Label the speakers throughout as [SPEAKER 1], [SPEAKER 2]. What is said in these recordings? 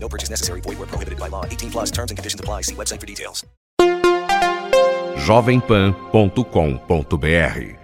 [SPEAKER 1] No purchase necessary. Void where prohibited by law. 18 plus terms and conditions apply. See website for details.
[SPEAKER 2] jovempan.com.br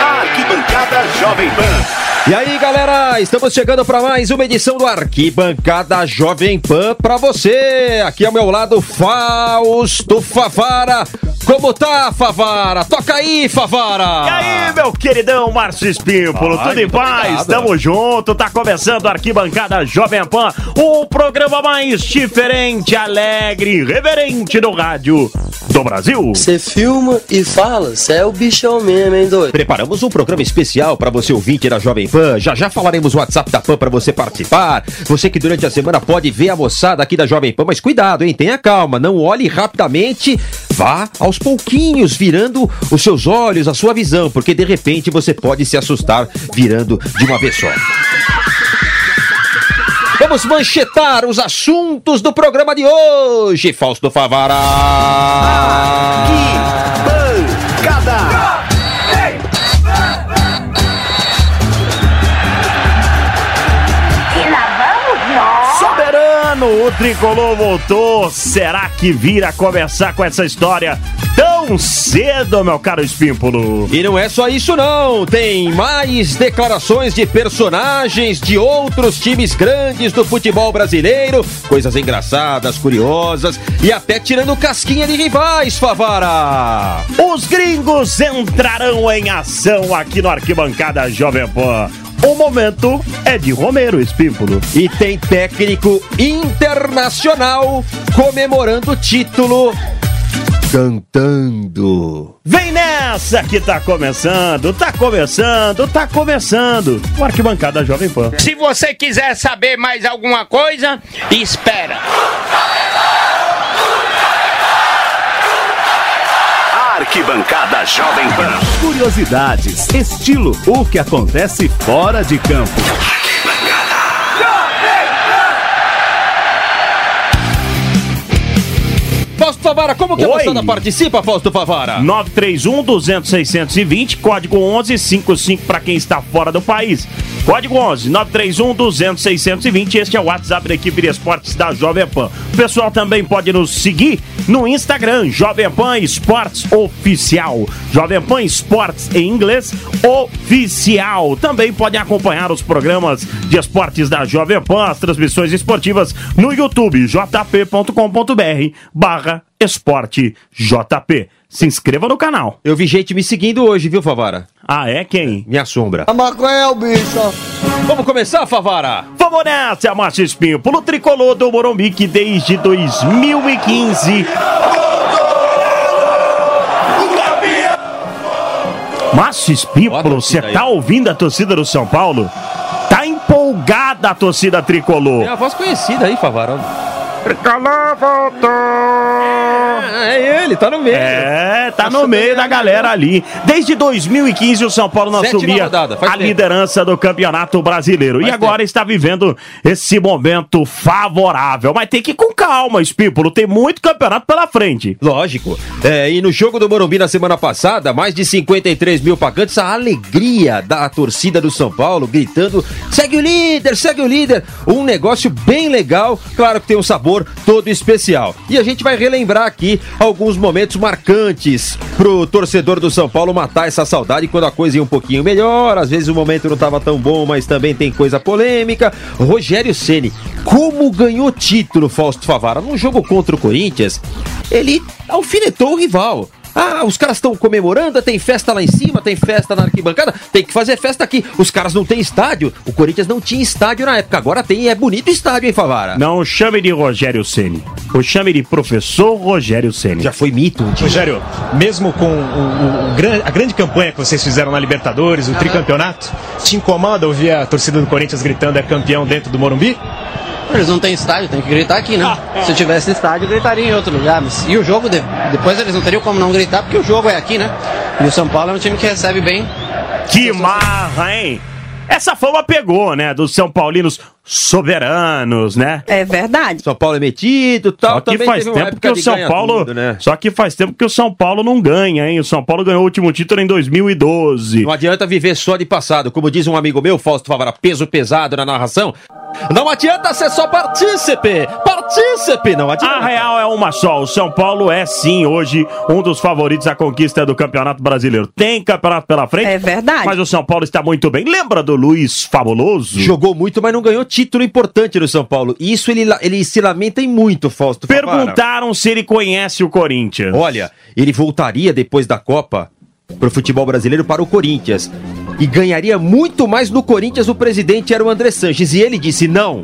[SPEAKER 3] Arquibancada Jovem Pan.
[SPEAKER 4] E aí, galera, estamos chegando para mais uma edição do Arquibancada Jovem Pan para você. Aqui ao meu lado, Fausto Favara. Como tá, Favara? Toca aí, Favara!
[SPEAKER 5] E aí, meu queridão Márcio Espímpolo,
[SPEAKER 4] Ai,
[SPEAKER 5] tudo em paz?
[SPEAKER 4] obrigado.
[SPEAKER 5] Tamo junto, tá começando a Arquibancada Jovem Pan, o programa mais diferente, alegre, reverente do rádio do Brasil.
[SPEAKER 6] Você filma e fala, você é o bichão mesmo, hein, doido?
[SPEAKER 4] Preparamos um programa especial para você ouvinte da Jovem Pan. Já já falaremos o WhatsApp da Pan para você participar. Você que durante a semana pode ver a moçada aqui da Jovem Pan, mas cuidado, hein? Tenha calma, não olhe rapidamente. Vá aos pouquinhos, virando os seus olhos, a sua visão, porque de repente você pode se assustar virando de uma vez só. Vamos manchetar os assuntos do programa de hoje, Fausto Favara.
[SPEAKER 3] Arquibancada.
[SPEAKER 5] Tricolor voltou. Será que vira começar com essa história tão cedo, meu caro Espímpolo?
[SPEAKER 4] E não é só isso não, tem mais declarações de personagens de outros times grandes do futebol brasileiro, coisas engraçadas, curiosas e até tirando casquinha de rivais, Favara.
[SPEAKER 5] Os gringos entrarão em ação aqui no Arquibancada Jovem Pan. O momento é de Romero Espímpolo.
[SPEAKER 4] E tem técnico internacional comemorando o título cantando.
[SPEAKER 5] Vem nessa que tá começando, tá começando, tá começando. O Arquibancada Jovem Pan.
[SPEAKER 7] Se você quiser saber mais alguma coisa, espera.
[SPEAKER 3] Arquibancada Jovem Pan.
[SPEAKER 8] Curiosidades, estilo, o que acontece fora de campo.
[SPEAKER 4] Fausto Favara, como que a
[SPEAKER 5] Oi.
[SPEAKER 4] moçada participa, Fausto Favara?
[SPEAKER 5] 931 200 620, código 1155 para quem está fora do país. Código 11 931 200 620, este é o WhatsApp da equipe de esportes da Jovem Pan. O pessoal também pode nos seguir no Instagram, Jovem Pan Esportes Oficial. Jovem Pan Esportes em inglês oficial. Também podem acompanhar os programas de esportes da Jovem Pan, as transmissões esportivas no YouTube, jp.com.br barra esporte JP. Se inscreva no canal.
[SPEAKER 4] Eu vi gente me seguindo hoje, viu, Favara?
[SPEAKER 5] Ah, é quem?
[SPEAKER 4] Me assombra.
[SPEAKER 6] A maconha é o bicho.
[SPEAKER 4] Vamos começar, Favara?
[SPEAKER 5] Vamos nessa, Márcio Espinho, pelo tricolor do Morumbi que desde 2015 Márcio
[SPEAKER 4] a
[SPEAKER 5] Espímpolo, você tá ouvindo a torcida do São Paulo? Tá empolgada a torcida tricolor.
[SPEAKER 4] É uma voz conhecida aí, Favara.
[SPEAKER 5] Tricolor voltou!
[SPEAKER 4] É ele, tá no meio.
[SPEAKER 5] É, tá no meio da galera ali. Desde 2015 o São Paulo não
[SPEAKER 4] Sétima
[SPEAKER 5] assumia
[SPEAKER 4] rodada,
[SPEAKER 5] a
[SPEAKER 4] tempo.
[SPEAKER 5] liderança do Campeonato Brasileiro. e agora está vivendo esse momento favorável. Mas tem que ir com calma, Espípulo. Tem muito campeonato pela frente.
[SPEAKER 4] Lógico. É, e no jogo do Morumbi na semana passada, mais de 53 mil pagantes, a alegria da torcida do São Paulo gritando: segue o líder, segue o líder. Um negócio bem legal, claro que tem um sabor todo especial. E a gente vai relembrar aqui alguns momentos marcantes pro torcedor do São Paulo matar essa saudade quando a coisa ia um pouquinho melhor. Às vezes o momento não estava tão bom, mas também tem coisa polêmica. Rogério Ceni, como ganhou título, Fausto Favara, num jogo contra o Corinthians, ele alfinetou o rival. Ah, os caras estão comemorando, tem festa lá em cima, tem festa na arquibancada, tem que fazer festa aqui. Os caras não têm estádio. O Corinthians não tinha estádio na época, agora tem e é bonito o estádio, hein, Favara?
[SPEAKER 5] Não chame de Rogério Ceni. O chame de professor Rogério Ceni.
[SPEAKER 4] Já foi mito. um dia.
[SPEAKER 9] Rogério, mesmo com o- o- o a grande campanha que vocês fizeram na Libertadores, o tricampeonato, te incomoda ouvir a torcida do Corinthians gritando é campeão dentro do Morumbi?
[SPEAKER 6] Eles não têm estádio, tem que gritar aqui, né? Se tivesse estádio, gritaria em outro lugar. Mas, e o jogo, de- depois eles não teriam como não gritar, porque o jogo é aqui, né? E o São Paulo é um time que recebe bem.
[SPEAKER 5] Que marra, hein? Essa fama pegou, né? Dos São Paulinos soberanos, né?
[SPEAKER 2] É verdade.
[SPEAKER 4] São Paulo é metido e tal.
[SPEAKER 5] Só que
[SPEAKER 4] também
[SPEAKER 5] faz tempo que o São Paulo.
[SPEAKER 4] tudo, né?
[SPEAKER 5] Só que faz tempo que o São Paulo não ganha, hein? O São Paulo ganhou o último título em 2012.
[SPEAKER 4] Não adianta viver só de passado. Como diz um amigo meu, Fausto Favara, peso pesado na narração. Não adianta ser só partícipe! Partícipe! Não adianta.
[SPEAKER 5] A real é uma só. O São Paulo é sim hoje um dos favoritos à conquista do Campeonato Brasileiro. Tem campeonato pela frente.
[SPEAKER 2] É verdade.
[SPEAKER 5] Mas o São Paulo está muito bem. Lembra do Luiz Fabuloso?
[SPEAKER 4] Jogou muito, mas não ganhou título importante no São Paulo. E isso ele, ele se lamenta em muito, Fausto Favara.
[SPEAKER 5] Perguntaram se ele conhece o Corinthians.
[SPEAKER 4] Olha, ele voltaria depois da Copa pro futebol brasileiro para o Corinthians. E ganharia muito mais no Corinthians. O presidente era o André Sanches. E ele disse: não.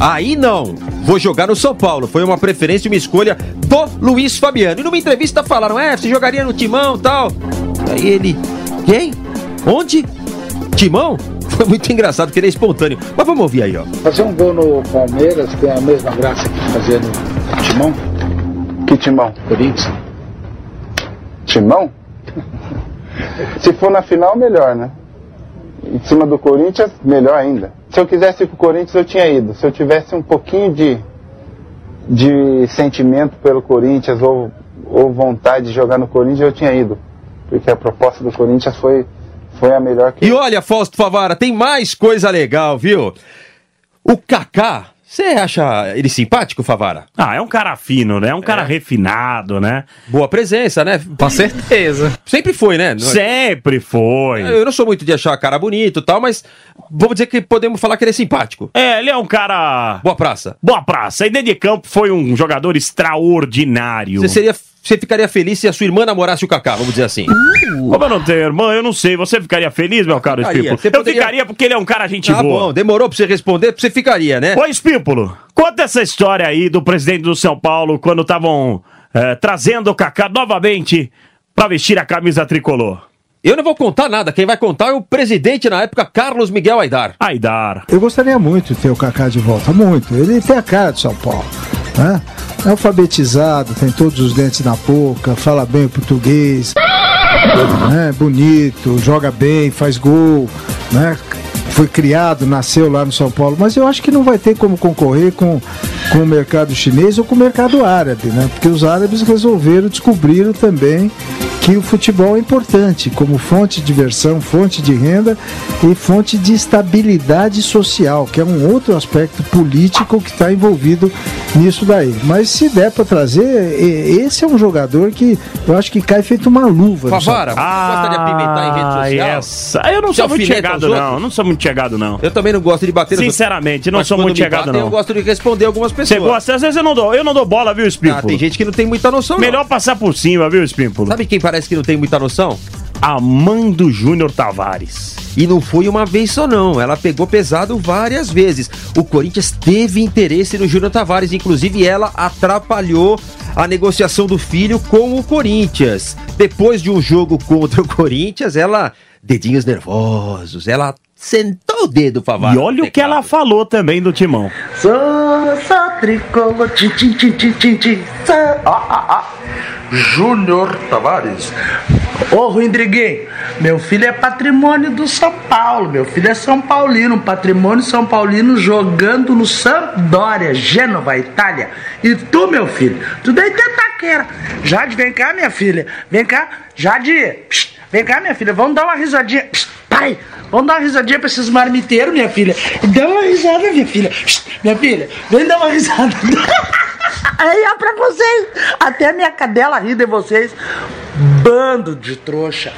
[SPEAKER 4] Aí não. Vou jogar no São Paulo. Foi uma preferência, uma escolha do Luiz Fabiano. E numa entrevista falaram: é, você jogaria no Timão tal. Aí ele: quem? Onde? Timão? Foi muito engraçado, porque ele é espontâneo. Mas vamos ouvir aí, ó.
[SPEAKER 10] Fazer um gol no Palmeiras tem a mesma graça que fazer no Timão?
[SPEAKER 11] Que timão?
[SPEAKER 10] Corinthians?
[SPEAKER 11] Timão? Se for na final, melhor, né? Em cima do Corinthians, melhor ainda. Se eu quisesse ir pro Corinthians, eu tinha ido. Se eu tivesse um pouquinho de, de sentimento pelo Corinthians ou, ou vontade de jogar no Corinthians, eu tinha ido. Porque a proposta do Corinthians foi, foi a melhor que
[SPEAKER 4] E olha, Fausto Favara, tem mais coisa legal, viu? O Kaká, você acha ele simpático, Favara?
[SPEAKER 5] Ah, é um cara fino, né? É um cara refinado, né?
[SPEAKER 4] Boa presença, né?
[SPEAKER 6] Com certeza.
[SPEAKER 4] Sempre foi, né? Não-
[SPEAKER 5] Sempre foi.
[SPEAKER 4] Eu não sou muito de achar cara bonito e tal, mas vamos dizer que podemos falar que ele é simpático.
[SPEAKER 5] É, ele é um cara.
[SPEAKER 4] Boa praça.
[SPEAKER 5] Boa praça. E dentro de campo foi um jogador extraordinário.
[SPEAKER 4] Você seria, você ficaria feliz se a sua irmã namorasse o Kaká, vamos dizer assim.
[SPEAKER 5] Como eu não tenho irmã, eu não sei. Você ficaria feliz, meu caro. Espípulo?
[SPEAKER 4] Você
[SPEAKER 5] Eu
[SPEAKER 4] poderia-
[SPEAKER 5] ficaria porque ele é um cara gente
[SPEAKER 4] Tá
[SPEAKER 5] boa.
[SPEAKER 4] bom, demorou pra você responder, você ficaria, né?
[SPEAKER 5] Ô, Espípulo, conta essa história aí do presidente do São Paulo quando estavam eh, trazendo o Kaká novamente pra vestir a camisa tricolor.
[SPEAKER 4] Eu não vou contar nada, quem vai contar é o presidente na época, Carlos Miguel Aidar.
[SPEAKER 5] Aidar.
[SPEAKER 12] Eu gostaria muito de ter o Kaká de volta, muito. Ele tem a cara de São Paulo, né? É alfabetizado, tem todos os dentes na boca, fala bem o português, né? Bonito, joga bem, faz gol, né? Foi criado, nasceu lá no São Paulo, mas eu acho que não vai ter como concorrer com, com o mercado chinês ou com o mercado árabe, né? Porque os árabes resolveram, descobriram também que o futebol é importante como fonte de diversão, fonte de renda e fonte de estabilidade social, que é um outro aspecto político que está envolvido nisso daí. Mas se der para trazer, e- esse é um jogador que eu acho que cai feito uma luva.
[SPEAKER 4] Favara, você gosta de apimentar em rede social?
[SPEAKER 5] Ah, essa. Eu não sou muito chegado, não. Não sou muito chegado, não.
[SPEAKER 4] Eu também não gosto de bater
[SPEAKER 5] Sinceramente, não sou muito chegado,
[SPEAKER 4] batem,
[SPEAKER 5] não.
[SPEAKER 4] Eu gosto de responder algumas pessoas.
[SPEAKER 5] Você gosta? Às vezes eu não dou, eu não dou bola, viu, Espímpulo?
[SPEAKER 4] Ah, tem gente que não tem muita noção. não.
[SPEAKER 5] Melhor passar por cima, viu, Espímpulo?
[SPEAKER 4] Sabe quem parece que não tem muita noção?
[SPEAKER 5] Amando Júnior Tavares.
[SPEAKER 4] E não foi uma vez só não, ela pegou pesado várias vezes. O Corinthians teve interesse no Júnior Tavares, inclusive ela atrapalhou a negociação do filho com o Corinthians. Depois de um jogo contra o Corinthians, ela, dedinhos nervosos, ela sentou o dedo, Favara.
[SPEAKER 5] E olha o que ela falou também do Timão.
[SPEAKER 13] Sou, sou tricolor, tim, tim, tim, sou, ó, ó, ó. Júnior Tavares. Ô, Ruindriguinho, meu filho é patrimônio do São Paulo, meu filho é São Paulino, patrimônio São Paulino jogando no Sampdoria, Gênova, Itália. E tu, meu filho, tu daí tem taqueira. Jade, vem cá, minha filha, vem cá, Jade, psst, vem cá, minha filha, vamos dar uma risadinha. Psst, pai, vamos dar uma risadinha pra esses marmiteiros, minha filha. Dá uma risada, minha filha. Minha filha, vem dar uma risada. Aí é pra vocês. Até minha cadela ri de vocês. Bando de trouxa.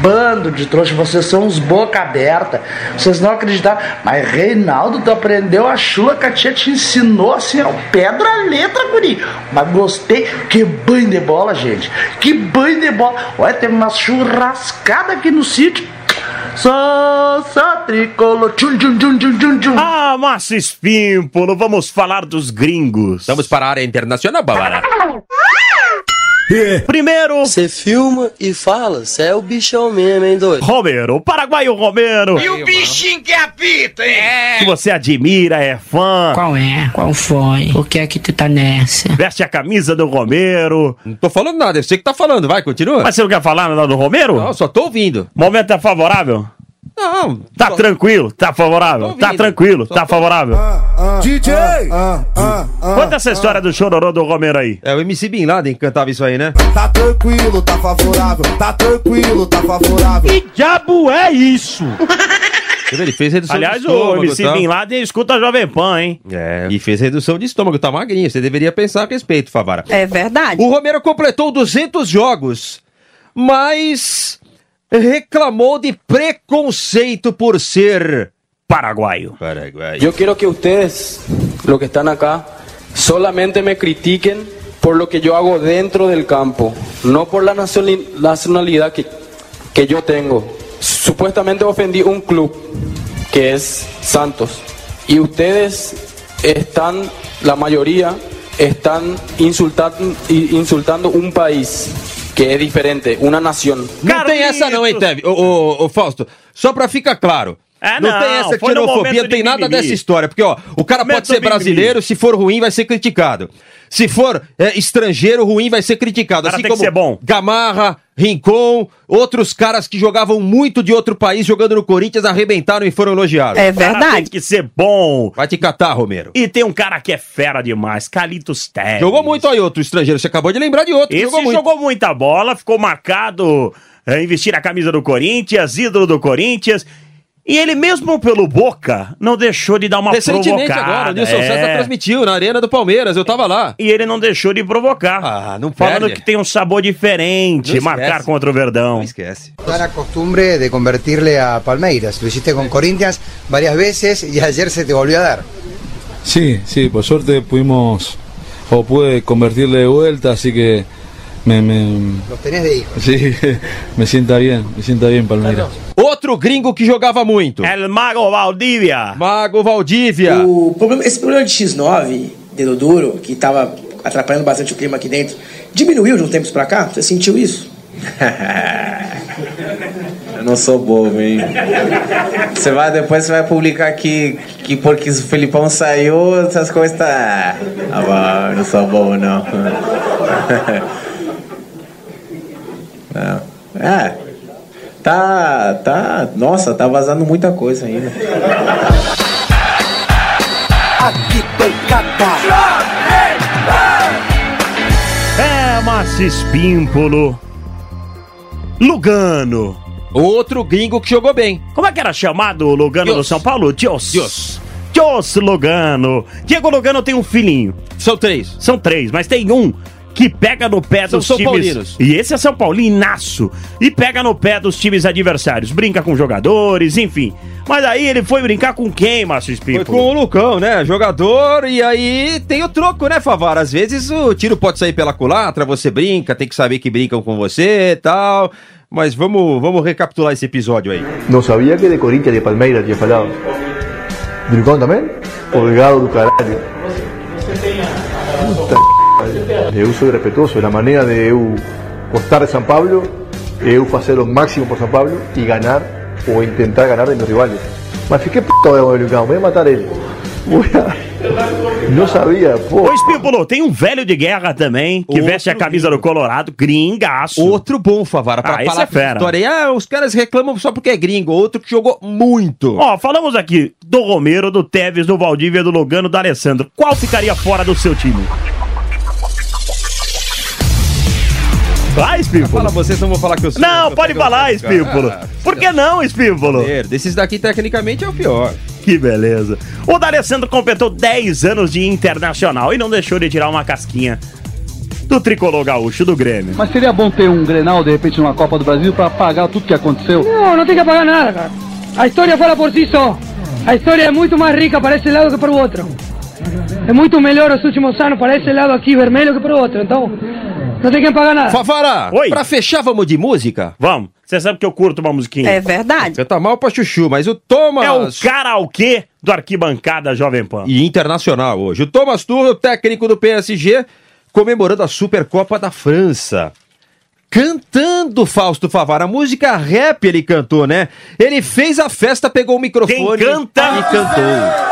[SPEAKER 13] Bando de trouxa. Vocês são uns boca aberta. Vocês não acreditaram. Mas Reinaldo, tu aprendeu a chula que a tia te ensinou assim, ó. Pedra letra, guri. Mas gostei. Que banho de bola, gente. Que banho de bola. Olha, teve uma churrascada aqui no sítio. Sou, sou tricolor. Tchum, tchum, tchum, tchum, tchum, tchum.
[SPEAKER 5] Ah, Márcio Espímpolo, vamos falar dos gringos.
[SPEAKER 4] Vamos para a área internacional, Bavara.
[SPEAKER 5] Primeiro.
[SPEAKER 2] Você filma e fala, você é o bichão mesmo, hein, doido?
[SPEAKER 5] Romero, o paraguaio Romero.
[SPEAKER 7] E o bichinho que apita, hein?
[SPEAKER 5] Que você admira, é fã.
[SPEAKER 14] Qual é? Qual foi? O que é que tu tá nessa?
[SPEAKER 5] Veste a camisa do Romero.
[SPEAKER 4] Não tô falando nada, eu sei que tá falando, vai, continua.
[SPEAKER 5] Mas você não quer falar nada do Romero?
[SPEAKER 4] Não, só tô ouvindo.
[SPEAKER 5] Momento é favorável?
[SPEAKER 4] Não.
[SPEAKER 5] Tá tranquilo, tá favorável, tá tranquilo, tá favorável.
[SPEAKER 15] DJ!
[SPEAKER 5] Conta essa história do chororô do Romero aí.
[SPEAKER 4] É, o MC Bin Laden que cantava isso aí, né?
[SPEAKER 15] Tá tranquilo, tá favorável. Tá tranquilo, tá favorável.
[SPEAKER 5] Que diabo é isso?
[SPEAKER 4] Ele fez redução
[SPEAKER 5] Aliás,
[SPEAKER 4] de estômago.
[SPEAKER 5] o MC
[SPEAKER 4] tá?
[SPEAKER 5] Bin Laden escuta a Jovem Pan, hein?
[SPEAKER 4] É, e fez redução de estômago, tá magrinho. Você deveria pensar a respeito, Favara.
[SPEAKER 16] É verdade.
[SPEAKER 4] O Romero completou 200 jogos, mas reclamou de preconceito por ser
[SPEAKER 5] paraguaio.
[SPEAKER 4] Paraguaio.
[SPEAKER 2] Yo quiero que ustedes, los que están acá, solamente me critiquen por lo que yo hago dentro del campo, no por la nacionali- nacionalidad que, que yo tengo. Supuestamente ofendí un club, que es Santos, y ustedes están, la mayoría, están insultando, insultando un país que es diferente, una nación.
[SPEAKER 4] Não tem essa não, hein, Teve? Ô, ô, ô, Fausto, só pra ficar claro.
[SPEAKER 5] É,
[SPEAKER 4] não,
[SPEAKER 5] não,
[SPEAKER 4] tem essa xenofobia, não tem nada
[SPEAKER 5] mimimi.
[SPEAKER 4] dessa história. Porque, ó, o cara pode ser
[SPEAKER 5] mimimi.
[SPEAKER 4] brasileiro, se for ruim, vai ser criticado. Se for é, estrangeiro, ruim, vai ser criticado.
[SPEAKER 5] Cara
[SPEAKER 4] assim como
[SPEAKER 5] bom.
[SPEAKER 4] Gamarra, Rincon, outros caras que jogavam muito de outro país, jogando no Corinthians, arrebentaram e foram elogiados.
[SPEAKER 16] É
[SPEAKER 5] Cara, tem
[SPEAKER 16] verdade.
[SPEAKER 5] que ser bom.
[SPEAKER 4] Vai te catar, Romero.
[SPEAKER 5] E tem um cara que é fera demais, Calitos Teves.
[SPEAKER 4] Jogou muito aí outro estrangeiro. Você acabou de lembrar de outro.
[SPEAKER 5] Esse
[SPEAKER 4] jogou
[SPEAKER 5] jogou,
[SPEAKER 4] muito.
[SPEAKER 5] muita bola, ficou marcado é, em vestir a camisa do Corinthians, ídolo do Corinthians. E ele mesmo pelo Boca não deixou de dar uma
[SPEAKER 4] Recentemente
[SPEAKER 5] provocada.
[SPEAKER 4] agora, o Nilson
[SPEAKER 5] é.
[SPEAKER 4] César transmitiu na Arena do Palmeiras, eu tava lá.
[SPEAKER 5] E ele não deixou de provocar.
[SPEAKER 4] Ah, não
[SPEAKER 5] Falando
[SPEAKER 4] perde.
[SPEAKER 5] que tem um sabor diferente,
[SPEAKER 4] Não esquece.
[SPEAKER 5] marcar contra o Verdão.
[SPEAKER 4] Não esquece.
[SPEAKER 17] Da la costumbre de convertirle a Palmeiras. Lo hiciste con Corinthians varias veces y ayer se te volvió a dar.
[SPEAKER 18] Sí, sí, por suerte pudimos o pude convertirle de vuelta, así que me, me
[SPEAKER 17] Los tenés de hijo.
[SPEAKER 18] sí, me sienta bien, me sienta bien Palmeiras.
[SPEAKER 4] Outro gringo que jogava muito.
[SPEAKER 5] El Mago Valdívia.
[SPEAKER 4] Mago Valdívia.
[SPEAKER 19] O problema- esse problema de X9, dedo duro, que tava atrapalhando bastante o clima aqui dentro, diminuiu de uns tempos pra cá? Você sentiu isso?
[SPEAKER 20] Eu não sou bobo, hein? Você vai, depois você vai publicar que, que porque o Felipão saiu, essas coisas tá. Ah, bom, não sou bobo, não. não. É. Tá. Tá. Nossa, tá vazando muita coisa ainda.
[SPEAKER 5] É, Márcio Espímpolo. Lugano.
[SPEAKER 4] Outro gringo que jogou bem.
[SPEAKER 5] Como é que era chamado o Lugano do
[SPEAKER 4] Dios.
[SPEAKER 5] São Paulo? Dios.
[SPEAKER 4] Dios.
[SPEAKER 5] Dios Lugano. Diego Lugano tem um filhinho.
[SPEAKER 4] São três.
[SPEAKER 5] São três, mas tem um que pega no pé
[SPEAKER 4] São
[SPEAKER 5] dos
[SPEAKER 4] São
[SPEAKER 5] times.
[SPEAKER 4] Paulinos.
[SPEAKER 5] E esse é São Paulinaço. E pega no pé dos times adversários. Brinca com jogadores, enfim. Mas aí ele foi brincar com quem, Márcio
[SPEAKER 4] Foi
[SPEAKER 5] Espímpolo?
[SPEAKER 4] com o Lucão, né? Jogador, e aí tem o troco, né, Favara? Às vezes o tiro pode sair pela culatra, você brinca, tem que saber que brincam com você e tal. Mas vamos, vamos recapitular esse episódio aí.
[SPEAKER 21] No sabía que de Corinthians y de Palmeiras tinha falado. ¿De Lucão também? Colgado do caralho. Puta Eu sou respetuoso. La maneira de eu gostar de São Paulo é eu fazer o máximo por São Paulo e ganhar ou tentar ganhar de meus rivales. Mas fiquei puto de Lucão, voy a matar ele. A... Não sabia, pô.
[SPEAKER 5] Ô, Espímpolo, tem um velho de guerra também, que veste a camisa do Colorado, gringaço.
[SPEAKER 4] Outro bom, Favara, pra
[SPEAKER 5] Ah,
[SPEAKER 4] falar
[SPEAKER 5] é fera.
[SPEAKER 4] história. Ah, os caras reclamam só porque é gringo. Outro que jogou muito.
[SPEAKER 5] Ó, falamos aqui do Romero, do Tevez, do Valdívia, do Lugano, do Alessandro. Qual ficaria fora do seu time? Vai, Espímpolo.
[SPEAKER 4] Fala vocês, não vou falar que eu sou.
[SPEAKER 5] Não,
[SPEAKER 4] eu
[SPEAKER 5] pode falar,
[SPEAKER 4] Ah,
[SPEAKER 5] Espímpolo. Por que não, Espímpolo?
[SPEAKER 4] Desses daqui, tecnicamente, é o pior.
[SPEAKER 5] Que beleza. O D'Alessandro completou 10 anos de internacional e não deixou de tirar uma casquinha do tricolor gaúcho do Grêmio.
[SPEAKER 22] Mas seria bom ter um Grenal, de repente, numa Copa do Brasil para apagar tudo que aconteceu?
[SPEAKER 23] No, no tem que apagar nada, cara. A história fala por si só. A história é muito mais rica para esse lado que para o outro. É muito melhor os últimos anos para esse lado aqui vermelho que para o outro. Então, não tem que apagar nada.
[SPEAKER 4] Favara,
[SPEAKER 5] Oi.
[SPEAKER 4] pra fechar, vamos de música?
[SPEAKER 5] Vamos. Você sabe que eu curto uma musiquinha.
[SPEAKER 16] É verdade.
[SPEAKER 4] Canta mal pra chuchu, mas o Thomas...
[SPEAKER 5] É o karaokê do Arquibancada Jovem Pan.
[SPEAKER 4] E internacional hoje. O Thomas Tuchel, técnico do PSG, comemorando a Supercopa da França. Cantando Fausto Favara, a música rap ele cantou, né? Ele fez a festa, pegou o microfone
[SPEAKER 5] canta?
[SPEAKER 4] e cantou.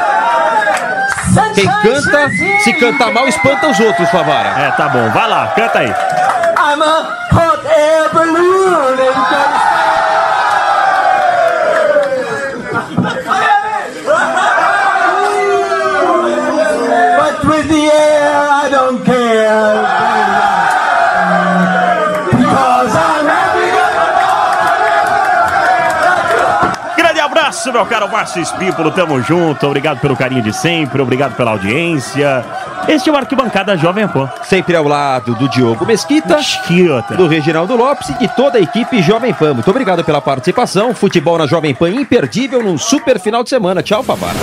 [SPEAKER 4] Quem canta, se cantar mal, espanta os outros, Favara.
[SPEAKER 5] É, tá bom. Vai lá, canta aí.
[SPEAKER 15] I'm a hot air balloon
[SPEAKER 5] abraço, meu caro Márcio Espípolo. Tamo junto. Obrigado pelo carinho de sempre. Obrigado pela audiência. Este é o Arquibancada Jovem Pan.
[SPEAKER 4] Sempre ao lado do Diogo Mesquita, do Reginaldo Lopes e de toda a equipe Jovem Pan. Muito obrigado pela participação. Futebol na Jovem Pan imperdível num super final de semana. Tchau, Favara.